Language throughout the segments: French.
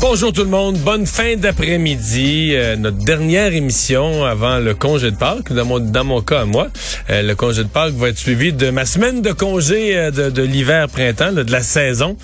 Bonjour tout le monde, bonne fin d'après-midi. Euh, notre dernière émission avant le congé de Pâques, dans mon, dans mon cas à moi. Euh, le congé de Pâques va être suivi de ma semaine de congé euh, de, de l'hiver-printemps, de la saison.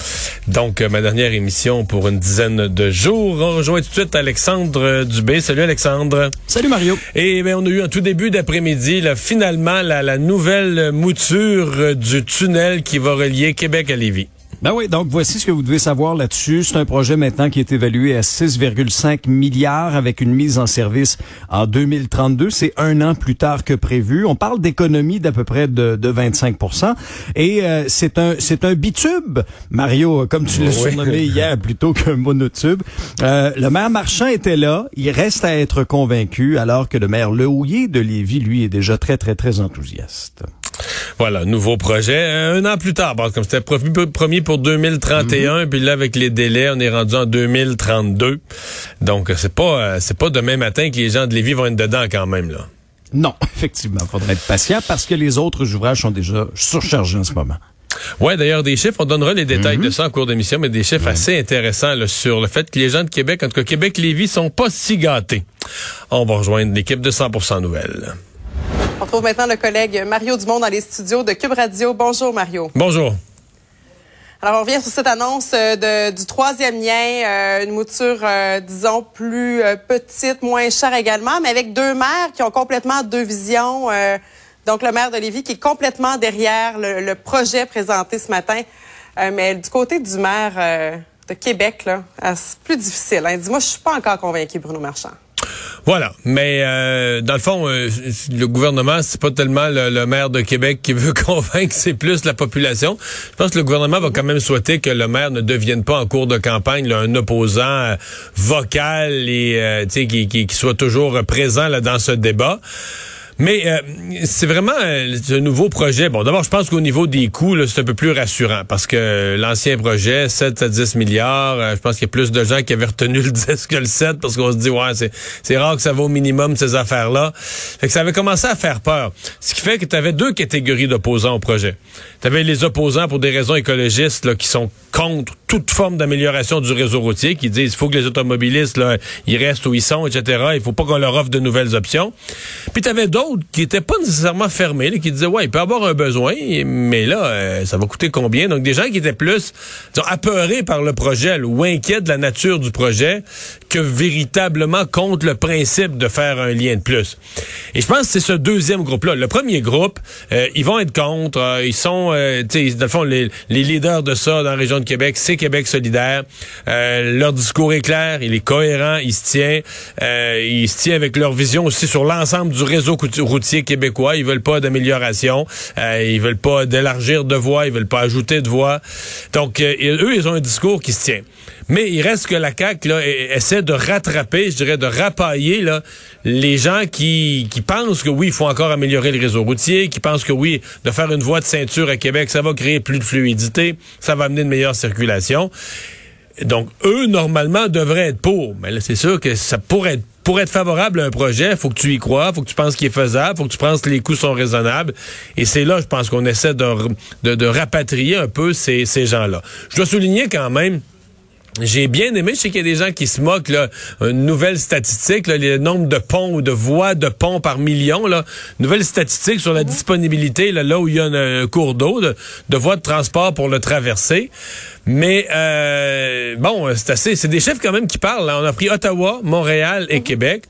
Donc, ma dernière émission pour une dizaine de jours. On rejoint tout de suite Alexandre Dubé. Salut Alexandre. Salut Mario. Et bien, on a eu un tout début d'après-midi, là, finalement, la, la nouvelle mouture du tunnel qui va relier Québec à Lévis. Ben oui, donc voici ce que vous devez savoir là-dessus. C'est un projet maintenant qui est évalué à 6,5 milliards avec une mise en service en 2032. C'est un an plus tard que prévu. On parle d'économie d'à peu près de, de 25 Et euh, c'est un c'est un bitube, Mario, comme tu l'as oui. surnommé hier, plutôt qu'un monotube. Euh, le maire Marchand était là. Il reste à être convaincu, alors que le maire Lehouillier de Lévis, lui, est déjà très, très, très enthousiaste. Voilà, nouveau projet. Un an plus tard, comme c'était promis pour 2031, mm -hmm. puis là avec les délais, on est rendu en 2032. Donc c'est pas c'est pas demain matin que les gens de Lévis vont être dedans quand même là. Non, effectivement, il faudrait être patient parce que les autres ouvrages sont déjà surchargés en ce moment. Ouais, d'ailleurs, des chiffres, on donnera les détails mm -hmm. de ça en cours d'émission, mais des chiffres assez intéressants là, sur le fait que les gens de Québec, en tout cas Québec-Lévis, sont pas si gâtés. On va rejoindre l'équipe de 100% Nouvelles. On trouve maintenant le collègue Mario Dumont dans les studios de Cube Radio. Bonjour, Mario. Bonjour. Alors, on revient sur cette annonce de, du troisième lien, euh, une mouture, euh, disons, plus euh, petite, moins chère également, mais avec deux maires qui ont complètement deux visions. donc, le maire de Lévis qui est complètement derrière le, le projet présenté ce matin. mais du côté du maire de Québec, là, c'est plus difficile. Hein. Dis-moi, je suis pas encore convaincu, Bruno Marchand. Voilà, mais euh, dans le fond, euh, le gouvernement, c'est pas tellement le, maire de Québec qui veut convaincre, c'est plus la population. Je pense que le gouvernement va quand même souhaiter que le maire ne devienne pas en cours de campagne un opposant euh, vocal et qui, qui, qui, soit toujours présent là, dans ce débat. Mais euh, c'est vraiment euh, un nouveau projet. Bon, d'abord, je pense qu'au niveau des coûts, c'est un peu plus rassurant parce que l'ancien projet, 7 à 10 milliards, euh, je pense qu'il y a plus de gens qui avaient retenu le 10 que le 7 parce qu'on se dit, ouais, c'est rare que ça va au minimum, ces affaires-là. Fait que ça avait commencé à faire peur. Ce qui fait que tu avais deux catégories d'opposants au projet. Tu avais les opposants pour des raisons écologistes là, qui sont contre toute forme d'amélioration du réseau routier, qui disent qu'il faut que les automobilistes, là, ils restent où ils sont, etc. Il faut pas qu'on leur offre de nouvelles options. Puis tu avais d'autres qui étaient pas nécessairement fermés, là, qui disaient, ouais, il peut avoir un besoin, mais là, euh, ça va coûter combien? Donc, des gens qui étaient plus disons, apeurés par le projet ou inquiets de la nature du projet que véritablement contre le principe de faire un lien de plus. Et je pense que c'est ce deuxième groupe-là. Le premier groupe, euh, ils vont être contre. Euh, ils sont, tu sais, dans le fond, les, les, leaders de ça dans la région de Québec, c'est Québec solidaire. Euh, leur discours est clair, il est cohérent, il se tient. il se tient avec leur vision aussi sur l'ensemble du réseau routier québécois. Ils veulent pas d'amélioration. ils veulent pas d'élargir de voies. Ils veulent pas ajouter de voies. Donc, eux, ils ont un discours qui se tient. Mais il reste que la CAQ là, essaie de rattraper, je dirais, de rapailler là, les gens qui, qui pensent que oui, il faut encore améliorer le réseau routier, qui pensent que oui, de faire une voie de ceinture à Québec, ça va créer plus de fluidité, ça va amener une meilleure circulation. Donc, eux, normalement, devraient être pour. Mais là, c'est sûr que ça pourrait être pour être favorable à un projet, faut que tu y crois, faut que tu penses qu'il est faisable, faut que tu penses que les coûts sont raisonnables. Et c'est là, je pense qu'on essaie de, de, de, rapatrier un peu ces, ces gens-là. Je dois souligner quand même j'ai bien aimé, je sais qu'il y a des gens qui se moquent, là, une nouvelle statistique, là, le nombre de ponts ou de voies de ponts par million, là, nouvelle statistique sur la disponibilité, là, là où il y a un, un cours d'eau, de, de voies de transport pour le traverser. Mais euh, bon, c'est assez, c'est des chiffres quand même qui parlent. Là. On a pris Ottawa, Montréal et Québec,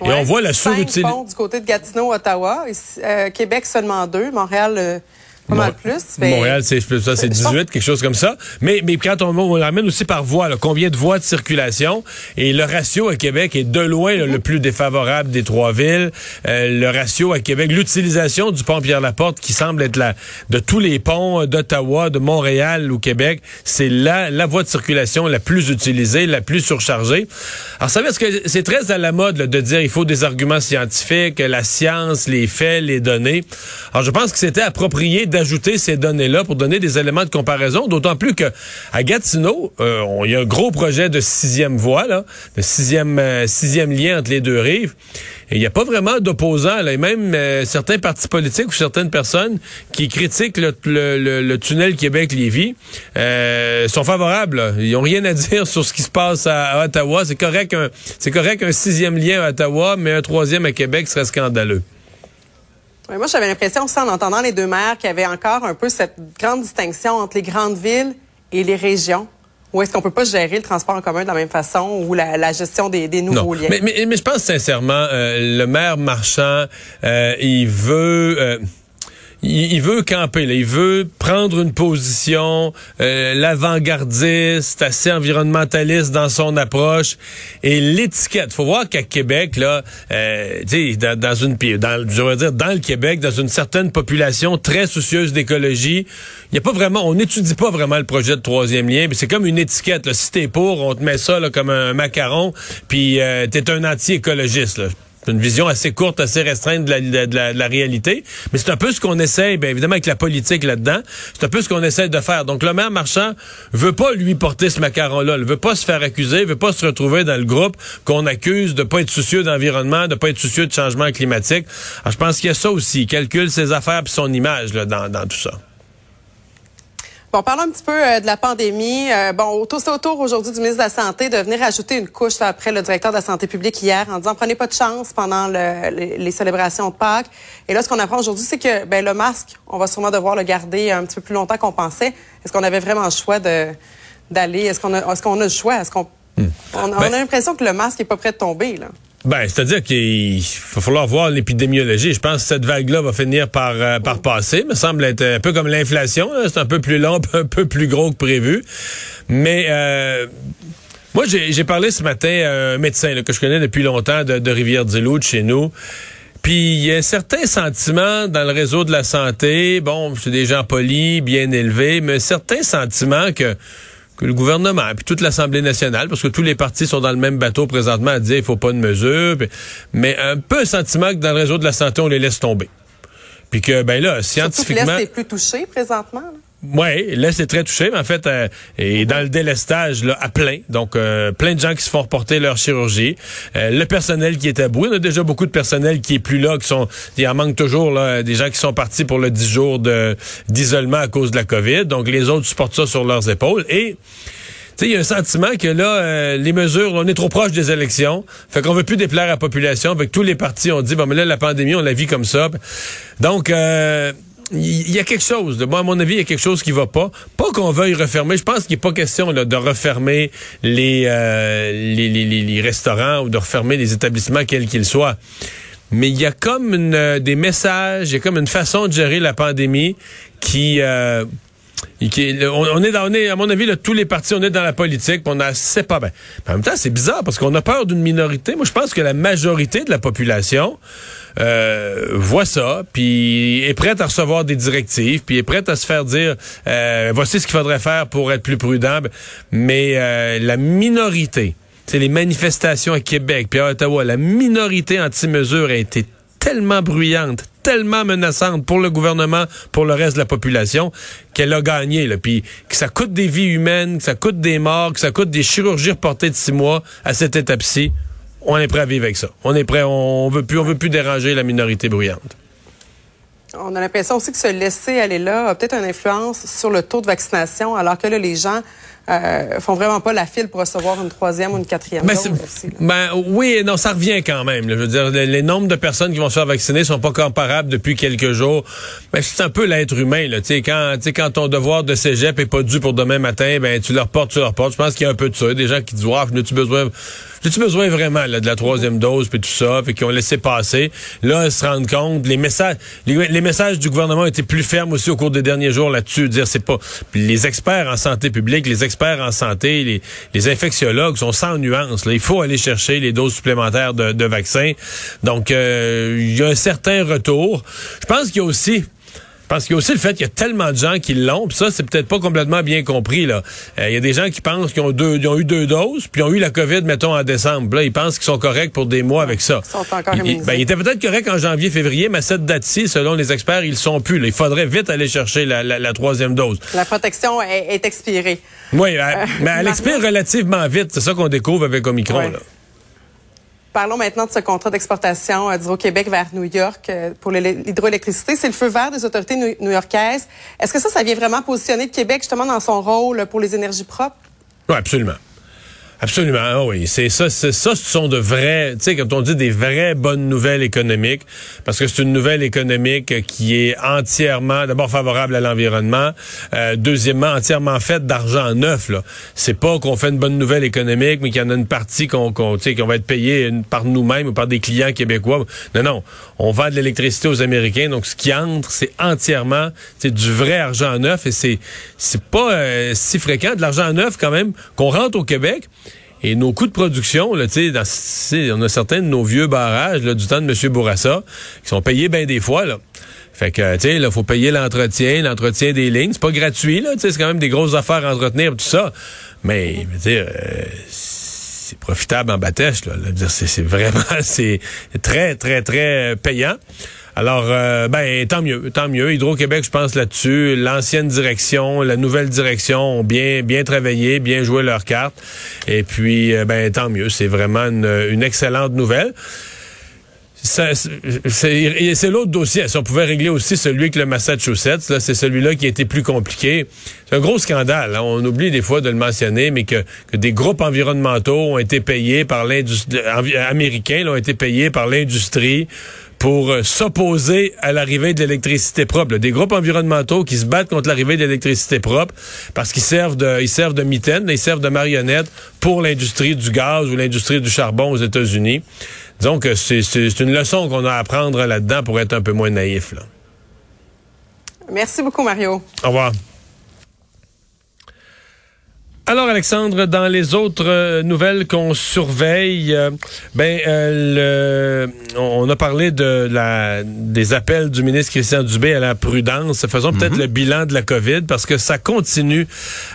ouais, et on voit la sous-utilisation. du côté de Gatineau, Ottawa, et, euh, Québec seulement deux, Montréal. Euh Pas mal plus. mais- Montréal, c'est ça, c'est Je 18, quelque chose comme ça. Mais, mais quand on, on l'amène aussi par voie, là, combien de voies de circulation? Et le ratio à Québec est de loin là, le plus défavorable des trois villes. Euh, le ratio à Québec, l'utilisation du pont Pierre-Laporte qui semble être la de tous les ponts d'Ottawa, de Montréal ou Québec, c'est la la voie de circulation la plus utilisée, la plus surchargée. Alors, ça veut dire que c'est très à la mode là, de dire il faut des arguments scientifiques, la science, les faits, les données. Alors, je pense que c'était approprié d'ajouter ces données-là pour donner des éléments de comparaison, d'autant plus que à Gatineau, euh, il y a un gros projet de sixième voie, là, de sixième, euh, sixième lien entre les deux rives. Il n'y a pas vraiment d'opposants, là, et même euh, certains partis politiques ou certaines personnes qui critiquent le, tunnel Québec-Lévis sont favorables. Ils ont rien à dire sur ce qui se passe à, Ottawa. C'est correct, c'est correct sixième lien à Ottawa, mais un troisième à Québec serait scandaleux. Ouais, moi, j'avais l'impression aussi, en entendant les deux maires, qu'il y avait encore un peu cette grande distinction entre les grandes villes et les régions. Ou est-ce qu'on peut pas gérer le transport en commun de la même façon ou la, la gestion des, des nouveaux Non, liens? mais, mais, mais je pense sincèrement, euh, le maire marchand, euh, il veut... euh, il, veut camper, là. il veut prendre une position euh, l'avant-gardiste, assez environnementaliste dans son approche. Et l'étiquette, faut voir qu'à Québec, là, euh, dans, dans une, dans, je dire, dans le Québec, dans une certaine population très soucieuse d'écologie, il y a pas vraiment, on n'étudie pas vraiment le projet de troisième lien. puis C'est comme une étiquette. Là. Si t'es pour, on te met ça comme un macaron, puis euh, t'es un anti-écologiste. C'est une vision assez courte, assez restreinte de la, de la- de la réalité. Mais c'est un peu ce qu'on essaie, bien évidemment, avec la politique là-dedans. C'est un peu ce qu'on essaie de faire. Donc, le maire marchand veut pas lui porter ce macaron-là. Il veut pas se faire accuser, il veut pas se retrouver dans le groupe qu'on accuse de pas être soucieux d'environnement, de pas être soucieux de changement climatique. Alors, je pense qu'il y a ça aussi. Il calcule ses affaires puis son image là, dans, dans tout ça. Bon, parlons un petit peu euh, de la pandémie. Euh, bon, c'est autour aujourd'hui du ministre de la Santé de venir ajouter une couche là, après le directeur de la Santé publique hier en disant prenez pas de chance pendant le- les, les célébrations de Pâques. Et là, ce qu'on apprend aujourd'hui, c'est que ben, le masque, on va sûrement devoir le garder un petit peu plus longtemps qu'on pensait. Est-ce qu'on avait vraiment le choix de d'aller? Est-ce qu'on a, est-ce qu'on a le choix? Est-ce qu'on on, on Ben- a l'impression que le masque est pas prêt de tomber, là. Ben, c'est-à-dire qu'il va falloir voir l'épidémiologie. Je pense que cette vague-là va finir par, euh, par passer. Me semble être un peu comme l'inflation. C'est un peu plus long, un peu plus gros que prévu. Mais euh, moi, j'ai parlé ce matin à un médecin là, que je connais depuis longtemps de, de Rivière-du-Loup, de chez nous. Puis il y a un certain sentiment dans le réseau de la santé. Bon, c'est des gens polis, bien élevés, mais un certain sentiment que que le gouvernement, puis toute l'Assemblée nationale, parce que tous les partis sont dans le même bateau présentement à dire il faut pas de mesures, puis- mais un peu un sentiment que dans le réseau de la santé, on les laisse tomber. Puis que, ben là, Surtout que scientifiquement... l'Est est plus touché présentement. là. Oui, là, c'est très touché, mais en fait, euh, et dans le délestage, là, à plein. Donc, euh, plein de gens qui se font reporter leur chirurgie. Euh, le personnel qui est à bout. On a déjà beaucoup de personnel qui est plus là, qui sont... Il en manque toujours, là, des gens qui sont partis pour le 10 jours d'isolement à cause de la COVID. Donc, les autres supportent ça sur leurs épaules. Et... Tu sais, il y a un sentiment que là, euh, les mesures, on est trop proche des élections. Fait qu'on veut plus déplaire à la population. Fait que tous les partis ont dit, bon, mais là, la pandémie, on la vit comme ça. Donc, euh, il y, a quelque chose. De, moi, à mon avis, il y a quelque chose qui va pas. Pas qu'on veuille refermer. Je pense qu'il n'est pas question de refermer les, euh, les, les, les- restaurants ou de refermer les établissements, quels qu'ils soient. Mais il y a comme euh, des messages, il y a comme une façon de gérer la pandémie qui... euh, qui on, est dans, on est, à mon avis, là, tous les partis, on est dans la politique, on a c'est pas bien. En même temps, c'est bizarre parce qu'on a peur d'une minorité. Moi, je pense que la majorité de la population euh, voit ça, puis est prête à recevoir des directives, puis est prête à se faire dire, euh, voici ce qu'il faudrait faire pour être plus prudent. Mais euh, la minorité, c'est les manifestations à Québec, puis à Ottawa, la minorité anti-mesure a été tellement bruyante, tellement menaçante pour le gouvernement, pour le reste de la population, qu'elle a gagné. Là. Puis que ça coûte des vies humaines, que ça coûte des morts, que ça coûte des chirurgies reportées de six mois à cette étape-ci. On est prêt à vivre avec ça. On est prêt, on veut plus, on veut plus déranger la minorité bruyante. On a l'impression aussi que se laisser aller là a peut-être une influence sur le taux de vaccination, alors que là, les gens euh, font vraiment pas la file pour recevoir une troisième ou une quatrième Ben, dose aussi, ben, oui non, ça revient quand même. là. Je veux dire, les, les nombres de personnes qui vont se faire vacciner sont pas comparables depuis quelques jours. Ben, c'est un peu l'être humain. Là. Tu sais, Quand, quand ton devoir de cégep est pas dû pour demain matin, ben tu leur portes, tu leur portes. Je pense qu'il y a un peu de ça. Des gens qui disent, ah, tu besoin... J'ai-tu besoin vraiment là, de la troisième dose puis tout ça, fait qu'ils ont laissé passer. Là, ils se rendent compte, les messages, les, messages du gouvernement étaient plus fermes aussi au cours des derniers jours là-dessus, dire c'est pas. Puis les experts en santé publique, les experts en santé, les, infectiologues sont sans nuance. Il faut aller chercher les doses supplémentaires de, de vaccins. Donc, euh, il y a un certain retour. Je pense qu'il y a aussi parce qu'il y a aussi le fait qu'il y a tellement de gens qui l'ont, puis ça, c'est peut-être pas complètement bien compris. là. Euh, il y a des gens qui pensent qu'ils ont, deux, ils ont eu deux doses, puis ils ont eu la COVID, mettons, en décembre. Là, ils pensent qu'ils sont corrects pour des mois avec ça. Ils sont encore il, ben, il était peut-être correct en janvier, février, mais à cette date-ci, selon les experts, ils sont plus. Il faudrait vite aller chercher la, la, troisième dose. La protection est, expirée. Oui, euh, mais elle expire relativement vite. C'est ça qu'on découvre avec Omicron. Là. Parlons maintenant de ce contrat d'exportation euh, d'Hydro-Québec vers New York euh, pour l'hydroélectricité. C'est le feu vert des autorités new-yorkaises. Est-ce que ça, ça vient vraiment positionner le Québec justement dans son rôle pour les énergies propres? Oui, absolument. Absolument, ah oui. C'est ça, c'est ça, ce sont de vrais, tu sais, quand on dit des vraies bonnes nouvelles économiques, parce que c'est une nouvelle économique qui est entièrement, d'abord favorable à l'environnement, euh, deuxièmement entièrement faite d'argent neuf. Là, c'est pas qu'on fait une bonne nouvelle économique, mais qu'il y en a une partie qu'on, qu'on, qu'on va être payé par nous-mêmes ou par des clients québécois. Non, non, on vend de l'électricité aux Américains, donc ce qui entre, c'est entièrement, c'est du vrai argent neuf, et c'est, c'est pas euh, si fréquent de l'argent neuf quand même qu'on rentre au Québec. Et nos coûts de production, là, dans, on a certains de nos vieux barrages là, du temps de M. Bourassa qui sont payés bien des fois. Là. Fait que, tu sais, il faut payer l'entretien, l'entretien des lignes. C'est pas gratuit, là. C'est quand même des grosses affaires à entretenir, tout ça. Mais, je dire, euh, c'est profitable en bâtèche, là. C'est vraiment, c'est très, très, très payant. Alors, euh, ben, tant mieux, tant mieux. Hydro-Québec, je pense là-dessus, l'ancienne direction, la nouvelle direction ont bien, bien travaillé, bien joué leur carte. Et puis, euh, ben, tant mieux. C'est vraiment une, excellente nouvelle. C'est l'autre dossier. Si on pouvait régler aussi celui avec le Massachusetts, c'est celui-là qui a été plus compliqué. C'est un gros scandale. Hein. On oublie des fois de le mentionner, mais que, que des groupes environnementaux ont été payés par l'industrie américains, ont été payés par l'industrie pour euh, s'opposer à l'arrivée de l'électricité propre. Des groupes environnementaux qui se battent contre l'arrivée de l'électricité propre parce qu'ils servent de, ils servent de mitaines, ils servent de marionnettes pour l'industrie du gaz ou l'industrie du charbon aux États-Unis. Disons que c'est une leçon qu'on a à apprendre là-dedans pour être un peu moins naïf. Là. Merci beaucoup, Mario. Au revoir. Alors Alexandre, dans les autres euh, nouvelles qu'on surveille, euh, ben euh, le, on a parlé de la des appels du ministre Christian Dubé à la prudence. Faisons peut-être mhm. le bilan de la COVID parce que ça continue,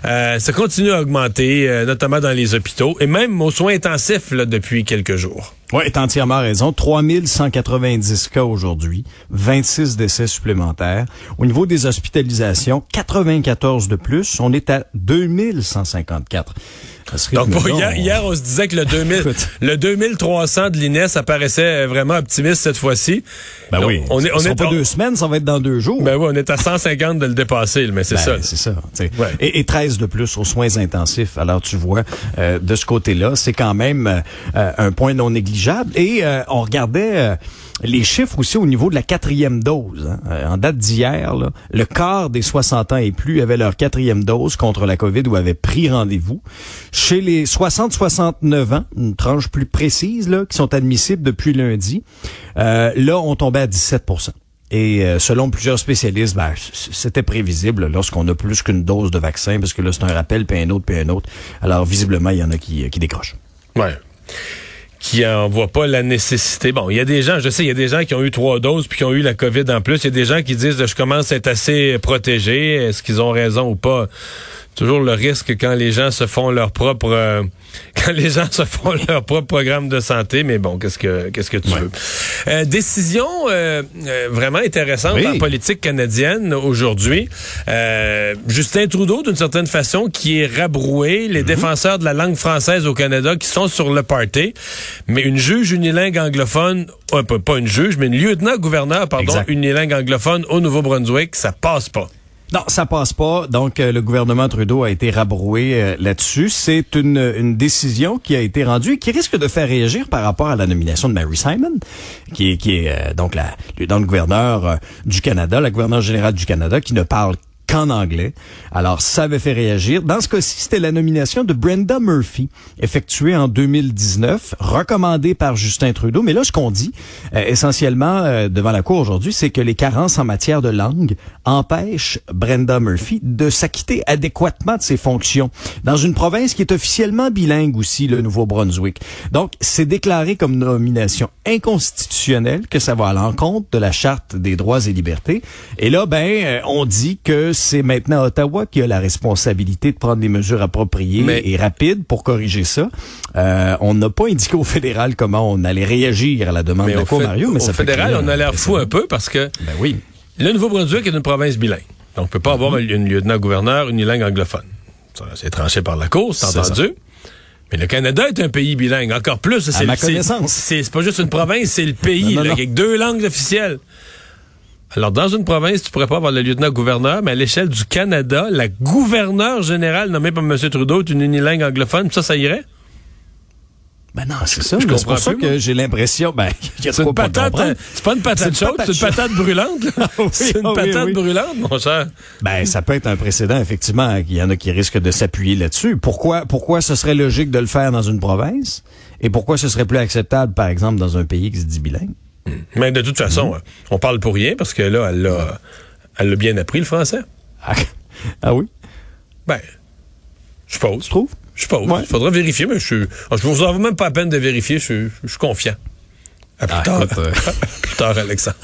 ça continue à augmenter, notamment dans les hôpitaux et même aux soins intensifs là, depuis quelques jours. Oui, est entièrement raison. 3190 cas aujourd'hui, 26 décès supplémentaires. Au niveau des hospitalisations, 94 de plus. On est à 2154. Donc, hier, on se disait que le, 2000, le 2300 de l'INES apparaissait vraiment optimiste cette fois-ci. Ben oui. On est, on est pas deux semaines, ça va être dans deux jours. Ben oui, on est à 150 de le dépasser, mais c'est ben, ça. C'est ça. Et, et, 13 de plus aux soins intensifs. Alors, tu vois, euh, de ce côté-là, c'est quand même euh, un point non négligeable. Et euh, on regardait les chiffres aussi au niveau de la quatrième dose. Hein. Euh, en date d'hier, le quart des 60 ans et plus avaient leur quatrième dose contre la COVID ou avaient pris rendez-vous. Chez les 60-69 ans, une tranche plus précise, là, qui sont admissibles depuis lundi, euh, là, on tombait à 17 et euh, selon plusieurs spécialistes, ben, c'était prévisible lorsqu'on a plus qu'une dose de vaccin, parce que là, c'est un rappel, puis un autre, puis un autre. Alors, visiblement, il y en a qui, qui décrochent. Ouais qui en voient pas la nécessité. Bon, il y a des gens, je sais, il y a des gens qui ont eu trois doses puis qui ont eu la COVID en plus. Il y a des gens qui disent je commence à être assez protégé. Est-ce qu'ils ont raison ou pas? Toujours le risque quand les gens se font leur propre euh, quand les gens se font leur propre programme de santé, mais bon, qu'est-ce que qu'est-ce que tu veux? Euh, décision euh, vraiment intéressante en politique canadienne aujourd'hui. Justin Trudeau, d'une certaine façon, qui est rabroué, les mhm. défenseurs de la langue française au Canada qui sont sur le party, mais une juge unilingue anglophone, pas une juge, mais une lieutenant-gouverneur, pardon, unilingue anglophone au Nouveau-Brunswick, ça passe pas. Non, ça passe pas. Donc, euh, le gouvernement Trudeau a été rabroué euh, là-dessus. C'est une, décision qui a été rendue et qui risque de faire réagir par rapport à la nomination de Mary Simon, qui est, qui est euh, donc la lieutenant-gouverneur du Canada, la gouverneure générale du Canada, qui ne parle qu'en anglais. Alors, ça avait fait réagir. Dans ce cas-ci, c'était la nomination de Brenda Murphy, effectuée en 2019, recommandée par Justin Trudeau. Mais là, ce qu'on dit, euh, essentiellement, euh, devant la Cour aujourd'hui, c'est que les carences en matière de langue empêchent Brenda Murphy de s'acquitter adéquatement de ses fonctions dans une province qui est officiellement bilingue aussi, le Nouveau-Brunswick. Donc, c'est déclaré comme nomination inconstitutionnelle que ça va à l'encontre de la Charte des droits et libertés. Et là, ben, euh, on dit que c'est maintenant Ottawa qui a la responsabilité de prendre des mesures appropriées et rapides pour corriger ça. Euh, on n'a pas indiqué au fédéral comment on allait réagir à la demande de la Cour, Mario, mais au fédéral, on a l'air fou un peu parce que ben oui. le Nouveau-Brunswick est une province bilingue. Donc, on peut pas avoir un lieutenant-gouverneur unilingue anglophone. C'est tranché par la Cour, c'est entendu. Mais le Canada est un pays bilingue, encore plus. C'est ma connaissance. C'est pas juste une province, c'est le pays, avec deux langues officielles. Alors, dans une province, tu pourrais pas avoir le lieutenant-gouverneur, mais à l'échelle du Canada, la gouverneure générale nommée par M. Trudeau est une unilingue anglophone. Ça, ça irait? Ben non, c'est ça. C'est pour ça que j'ai l'impression, ben, c'est une patate, c'est pas une patate chaude, c'est une patate brûlante. c'est une patate brûlante, mon cher. Ben, ça peut être un précédent, effectivement. Il y en a qui risquent de s'appuyer là-dessus. Pourquoi, pourquoi ce serait logique de le faire dans une province? Et pourquoi ce serait plus acceptable, par exemple, dans un pays qui se dit bilingue? Mais de toute façon, mm-hmm. on parle pour rien parce que là, elle l'a, elle bien appris le français. Ah, ah oui? Ben, je pose. Tu trouves? Je suppose. Il faudra vérifier, mais je ne vous en même pas la peine de vérifier. Je, suis confiant. À plus ah, tard. Euh, plus tard, Alexandre.